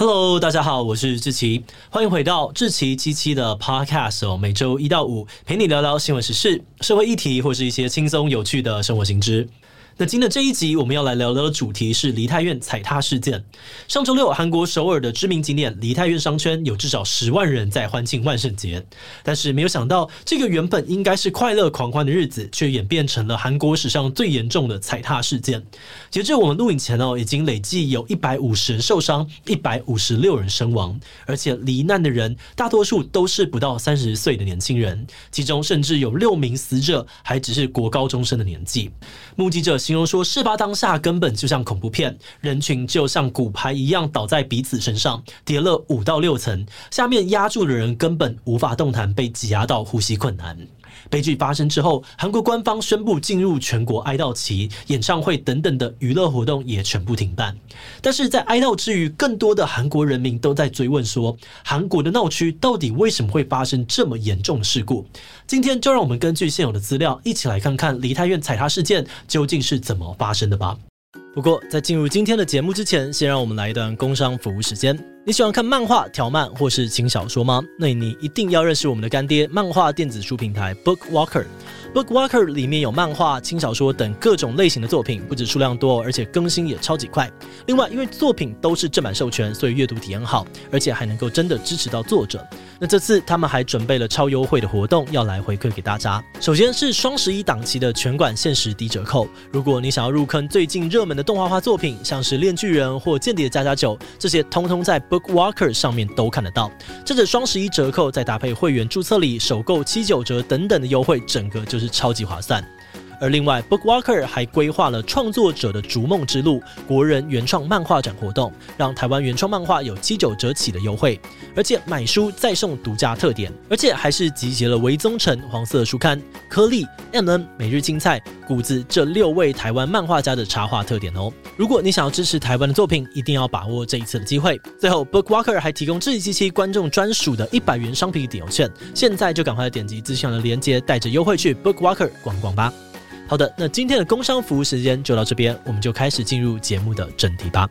Hello，大家好，我是志奇，欢迎回到志奇七七的 Podcast 哦，每周一到五陪你聊聊新闻时事、社会议题或是一些轻松有趣的生活行知。那今天的这一集，我们要来聊聊的主题是梨泰院踩踏事件。上周六，韩国首尔的知名景点梨泰院商圈有至少十万人在欢庆万圣节，但是没有想到，这个原本应该是快乐狂欢的日子，却演变成了韩国史上最严重的踩踏事件。截至我们录影前哦，已经累计有一百五十人受伤，一百五十六人身亡，而且罹难的人大多数都是不到三十岁的年轻人，其中甚至有六名死者还只是国高中生的年纪。目击者。形容说，事发当下根本就像恐怖片，人群就像骨牌一样倒在彼此身上，叠了五到六层，下面压住的人根本无法动弹，被挤压到呼吸困难。悲剧发生之后，韩国官方宣布进入全国哀悼期，演唱会等等的娱乐活动也全部停办。但是在哀悼之余，更多的韩国人民都在追问说，韩国的闹区到底为什么会发生这么严重的事故？今天就让我们根据现有的资料，一起来看看梨泰院踩踏事件究竟是怎么发生的吧。不过，在进入今天的节目之前，先让我们来一段工商服务时间。你喜欢看漫画、条漫或是轻小说吗？那你一定要认识我们的干爹——漫画电子书平台 BookWalker。BookWalker 里面有漫画、轻小说等各种类型的作品，不止数量多，而且更新也超级快。另外，因为作品都是正版授权，所以阅读体验好，而且还能够真的支持到作者。那这次他们还准备了超优惠的活动，要来回馈给大家。首先是双十一档期的全馆限时低折扣。如果你想要入坑最近热门的动画化作品，像是《恋巨人》或《间谍家家酒》，这些通通在 BookWalker 上面都看得到。趁着双十一折扣再搭配会员注册礼、首购七九折等等的优惠，整个就是超级划算。而另外，BookWalker 还规划了创作者的逐梦之路国人原创漫画展活动，让台湾原创漫画有七九折起的优惠，而且买书再送独家特点，而且还是集结了微宗晨、黄色书刊、颗粒、M N、每日青菜、谷子这六位台湾漫画家的插画特点哦。如果你想要支持台湾的作品，一定要把握这一次的机会。最后，BookWalker 还提供志祺七七观众专属的一百元商品抵用券，现在就赶快点击资讯的链接，带着优惠去 BookWalker 逛逛吧。好的，那今天的工商服务时间就到这边，我们就开始进入节目的正题吧。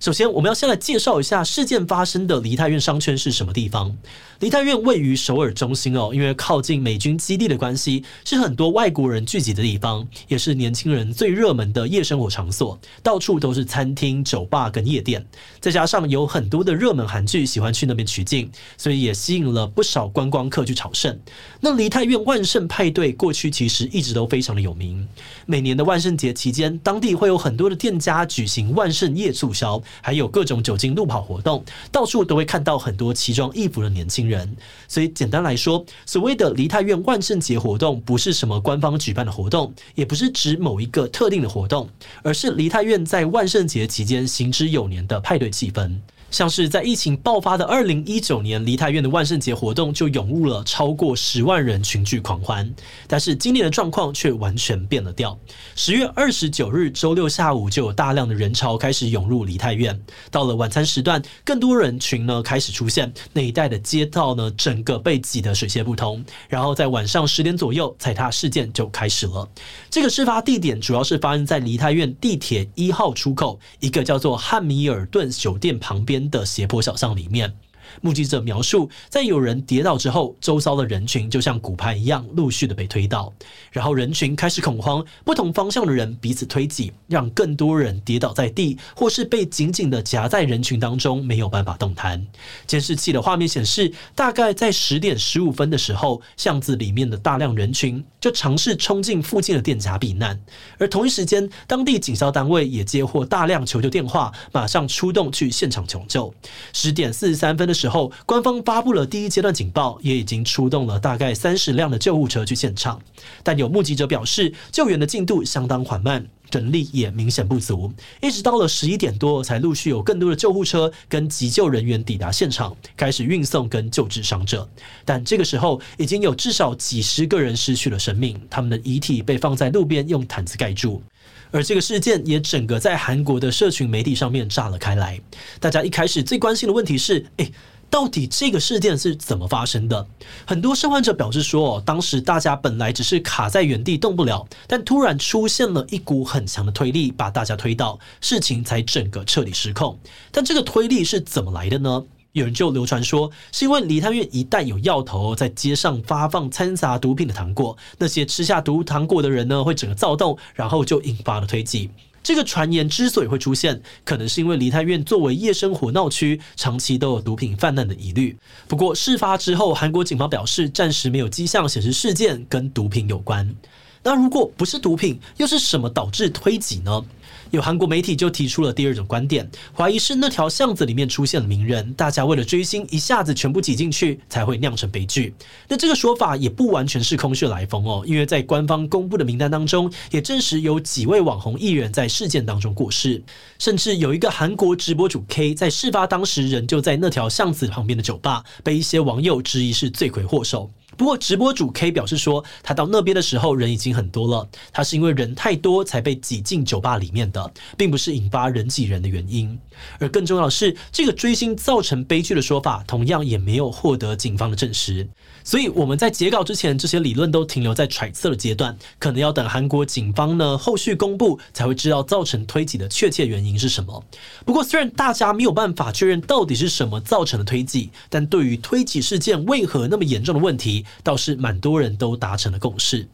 首先，我们要先来介绍一下事件发生的梨泰院商圈是什么地方。梨泰院位于首尔中心哦，因为靠近美军基地的关系，是很多外国人聚集的地方，也是年轻人最热门的夜生活场所，到处都是餐厅、酒吧跟夜店。再加上有很多的热门韩剧喜欢去那边取景，所以也吸引了不少观光客去朝圣。那梨泰院万圣派对过去其实一直都非常的有名，每年的万圣节期间，当地会有很多的店家举行万圣夜促销。还有各种酒精路跑活动，到处都会看到很多奇装异服的年轻人。人所以简单来说，所谓的梨泰院万圣节活动，不是什么官方举办的活动，也不是指某一个特定的活动，而是梨泰院在万圣节期间行之有年的派对气氛。像是在疫情爆发的二零一九年，梨泰院的万圣节活动就涌入了超过十万人群聚狂欢。但是今年的状况却完全变了调。十月二十九日周六下午，就有大量的人潮开始涌入梨泰院。到了晚餐时段，更多人群呢开始出现，那一带的街道呢整个被挤得水泄不通。然后在晚上十点左右，踩踏事件就开始了。这个事发地点主要是发生在梨泰院地铁一号出口一个叫做汉米尔顿酒店旁边的斜坡小巷里面。目击者描述，在有人跌倒之后，周遭的人群就像骨牌一样陆续的被推倒，然后人群开始恐慌，不同方向的人彼此推挤，让更多人跌倒在地，或是被紧紧的夹在人群当中，没有办法动弹。监视器的画面显示，大概在十点十五分的时候，巷子里面的大量人群就尝试冲进附近的店家避难，而同一时间，当地警消单位也接获大量求救电话，马上出动去现场求救。十点四十三分的时候，官方发布了第一阶段警报，也已经出动了大概三十辆的救护车去现场。但有目击者表示，救援的进度相当缓慢，人力也明显不足，一直到了十一点多，才陆续有更多的救护车跟急救人员抵达现场，开始运送跟救治伤者。但这个时候，已经有至少几十个人失去了生命，他们的遗体被放在路边，用毯子盖住。而这个事件也整个在韩国的社群媒体上面炸了开来。大家一开始最关心的问题是：诶……到底这个事件是怎么发生的？很多生还者表示说，当时大家本来只是卡在原地动不了，但突然出现了一股很强的推力，把大家推倒，事情才整个彻底失控。但这个推力是怎么来的呢？有人就流传说，是因为梨泰院一旦有药头在街上发放掺杂毒品的糖果，那些吃下毒糖果的人呢，会整个躁动，然后就引发了推挤。这个传言之所以会出现，可能是因为梨泰院作为夜生活闹区，长期都有毒品泛滥的疑虑。不过事发之后，韩国警方表示，暂时没有迹象显示事件跟毒品有关。那如果不是毒品，又是什么导致推挤呢？有韩国媒体就提出了第二种观点，怀疑是那条巷子里面出现了名人，大家为了追星，一下子全部挤进去，才会酿成悲剧。那这个说法也不完全是空穴来风哦，因为在官方公布的名单当中，也证实有几位网红艺人在事件当中过世，甚至有一个韩国直播主 K 在事发当时仍旧在那条巷子旁边的酒吧，被一些网友质疑是罪魁祸首。不过，直播主 K 表示说，他到那边的时候人已经很多了，他是因为人太多才被挤进酒吧里面的，并不是引发人挤人的原因。而更重要的是，这个追星造成悲剧的说法，同样也没有获得警方的证实。所以我们在截稿之前，这些理论都停留在揣测的阶段，可能要等韩国警方呢后续公布，才会知道造成推挤的确切原因是什么。不过，虽然大家没有办法确认到底是什么造成的推挤，但对于推挤事件为何那么严重的问题，倒是蛮多人都达成了共识。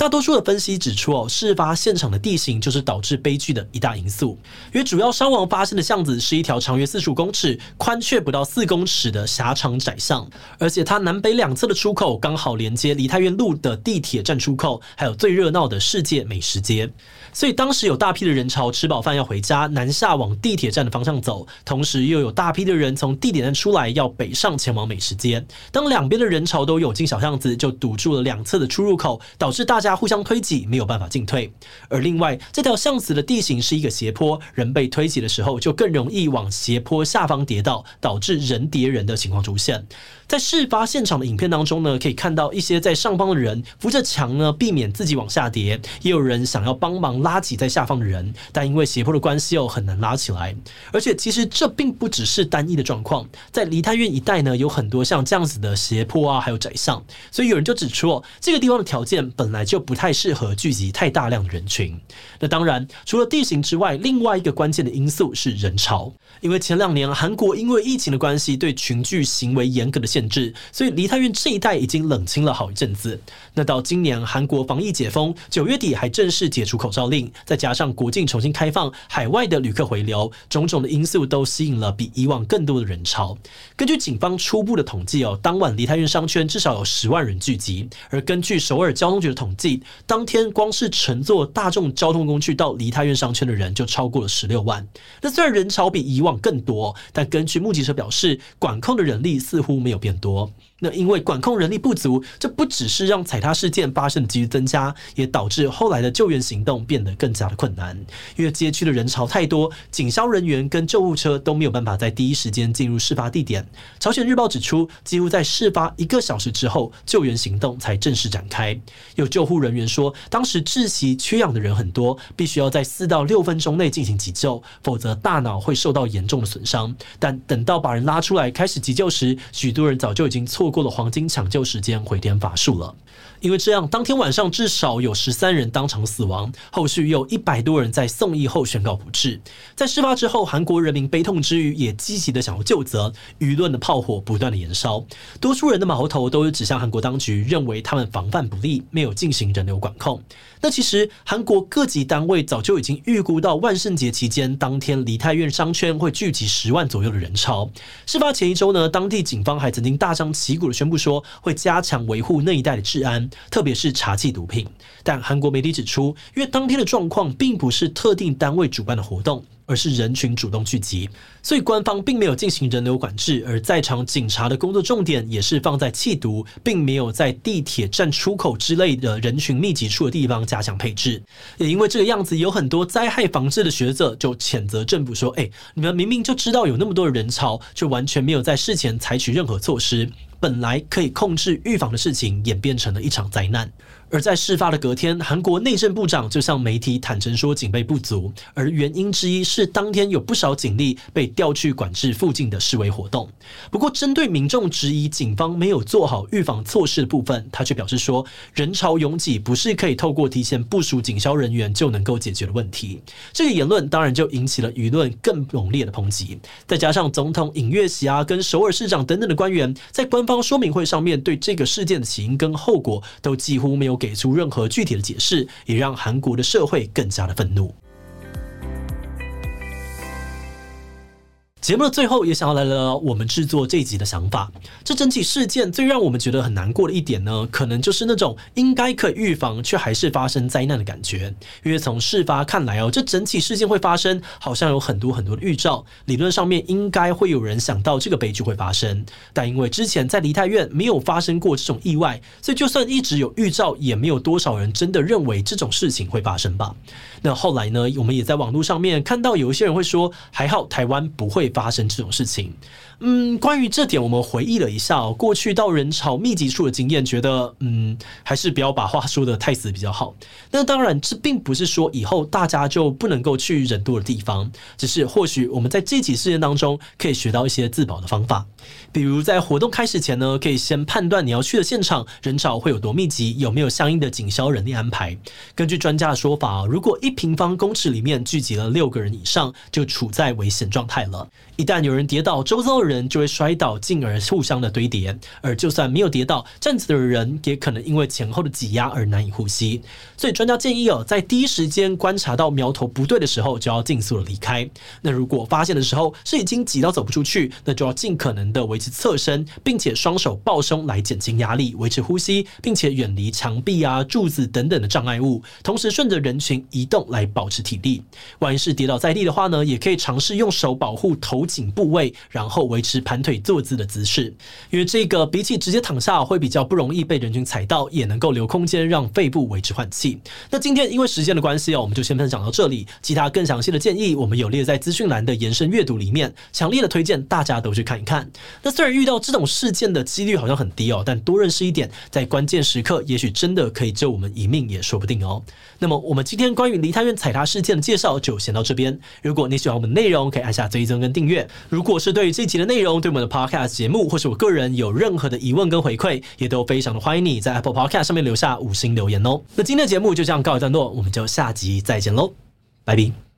大多数的分析指出，哦，事发现场的地形就是导致悲剧的一大因素。因为主要伤亡发生的巷子是一条长约四十五公尺、宽却不到四公尺的狭长窄巷，而且它南北两侧的出口刚好连接梨泰院路的地铁站出口，还有最热闹的世界美食街。所以当时有大批的人潮吃饱饭要回家，南下往地铁站的方向走，同时又有大批的人从地铁站出来要北上前往美食街。当两边的人潮都涌进小巷子，就堵住了两侧的出入口，导致大家互相推挤，没有办法进退。而另外这条巷子的地形是一个斜坡，人被推挤的时候就更容易往斜坡下方跌倒，导致人叠人的情况出现。在事发现场的影片当中呢，可以看到一些在上方的人扶着墙呢，避免自己往下跌，也有人想要帮忙。拉挤在下方的人，但因为斜坡的关系又很难拉起来。而且其实这并不只是单一的状况，在梨泰院一带呢，有很多像这样子的斜坡啊，还有窄巷。所以有人就指出哦，这个地方的条件本来就不太适合聚集太大量的人群。那当然，除了地形之外，另外一个关键的因素是人潮。因为前两年韩国因为疫情的关系，对群聚行为严格的限制，所以梨泰院这一带已经冷清了好一阵子。那到今年韩国防疫解封，九月底还正式解除口罩令，再加上国境重新开放，海外的旅客回流，种种的因素都吸引了比以往更多的人潮。根据警方初步的统计哦，当晚梨泰院商圈至少有十万人聚集，而根据首尔交通局的统计，当天光是乘坐大众交通工具到梨泰院商圈的人就超过了十六万。那虽然人潮比以往更多，但根据目击者表示，管控的人力似乎没有变多。那因为管控人力不足，这不只是让踩踏事件发生的几率增加，也导致后来的救援行动变得更加的困难。因为街区的人潮太多，警消人员跟救护车都没有办法在第一时间进入事发地点。朝鲜日报指出，几乎在事发一个小时之后，救援行动才正式展开。有救护人员说，当时窒息缺氧的人很多，必须要在四到六分钟内进行急救，否则大脑会受到严重的损伤。但等到把人拉出来开始急救时，许多人早就已经错过了黄金抢救时间，回天乏术了。因为这样，当天晚上至少有十三人当场死亡，后续又有一百多人在送医后宣告不治。在事发之后，韩国人民悲痛之余，也积极的想要救责，舆论的炮火不断的燃烧，多数人的矛头都是指向韩国当局，认为他们防范不力，没有进行人流管控。那其实韩国各级单位早就已经预估到万圣节期间当天梨泰院商圈会聚集十万左右的人潮。事发前一周呢，当地警方还曾经大张旗的宣布说会加强维护那一带的治安，特别是查缉毒品。但韩国媒体指出，因为当天的状况并不是特定单位主办的活动。而是人群主动聚集，所以官方并没有进行人流管制，而在场警察的工作重点也是放在缉毒，并没有在地铁站出口之类的人群密集处的地方加强配置。也因为这个样子，有很多灾害防治的学者就谴责政府说：“哎，你们明明就知道有那么多的人潮，却完全没有在事前采取任何措施。”本来可以控制预防的事情，演变成了一场灾难。而在事发的隔天，韩国内政部长就向媒体坦诚说警备不足，而原因之一是当天有不少警力被调去管制附近的示威活动。不过，针对民众质疑警方没有做好预防措施的部分，他却表示说，人潮拥挤不是可以透过提前部署警消人员就能够解决的问题。这个言论当然就引起了舆论更猛烈的抨击。再加上总统尹月喜啊，跟首尔市长等等的官员在官方说明会上面对这个事件的起因跟后果都几乎没有。给出任何具体的解释，也让韩国的社会更加的愤怒。节目的最后，也想要来聊聊我们制作这一集的想法。这整起事件最让我们觉得很难过的一点呢，可能就是那种应该可以预防，却还是发生灾难的感觉。因为从事发看来哦，这整起事件会发生，好像有很多很多的预兆。理论上面应该会有人想到这个悲剧会发生，但因为之前在梨泰院没有发生过这种意外，所以就算一直有预兆，也没有多少人真的认为这种事情会发生吧。那后来呢，我们也在网络上面看到有一些人会说，还好台湾不会发发生这种事情。嗯，关于这点，我们回忆了一下，过去到人潮密集处的经验，觉得嗯，还是不要把话说的太死比较好。那当然，这并不是说以后大家就不能够去人多的地方，只是或许我们在这起事件当中可以学到一些自保的方法。比如在活动开始前呢，可以先判断你要去的现场人潮会有多密集，有没有相应的警消人力安排。根据专家的说法，如果一平方公尺里面聚集了六个人以上，就处在危险状态了。一旦有人跌倒，周遭人人就会摔倒，进而互相的堆叠。而就算没有跌倒，站着的人也可能因为前后的挤压而难以呼吸。所以专家建议哦，在第一时间观察到苗头不对的时候，就要尽速的离开。那如果发现的时候是已经挤到走不出去，那就要尽可能的维持侧身，并且双手抱胸来减轻压力，维持呼吸，并且远离墙壁啊、柱子等等的障碍物，同时顺着人群移动来保持体力。万一是跌倒在地的话呢，也可以尝试用手保护头颈部位，然后维维持盘腿坐姿的姿势，因为这个比起直接躺下会比较不容易被人群踩到，也能够留空间让肺部维持换气。那今天因为时间的关系哦，我们就先分享到这里。其他更详细的建议，我们有列在资讯栏的延伸阅读里面，强烈的推荐大家都去看一看。那虽然遇到这种事件的几率好像很低哦，但多认识一点，在关键时刻，也许真的可以救我们一命也说不定哦。那么我们今天关于梨泰院踩踏事件的介绍就先到这边。如果你喜欢我们内容，可以按下追踪跟订阅。如果是对于这集的内容，对我们的 Podcast 节目或是我个人有任何的疑问跟回馈，也都非常的欢迎你在 Apple Podcast 上面留下五星留言哦。那今天的节目就这样告一段落，我们就下集再见喽，拜拜。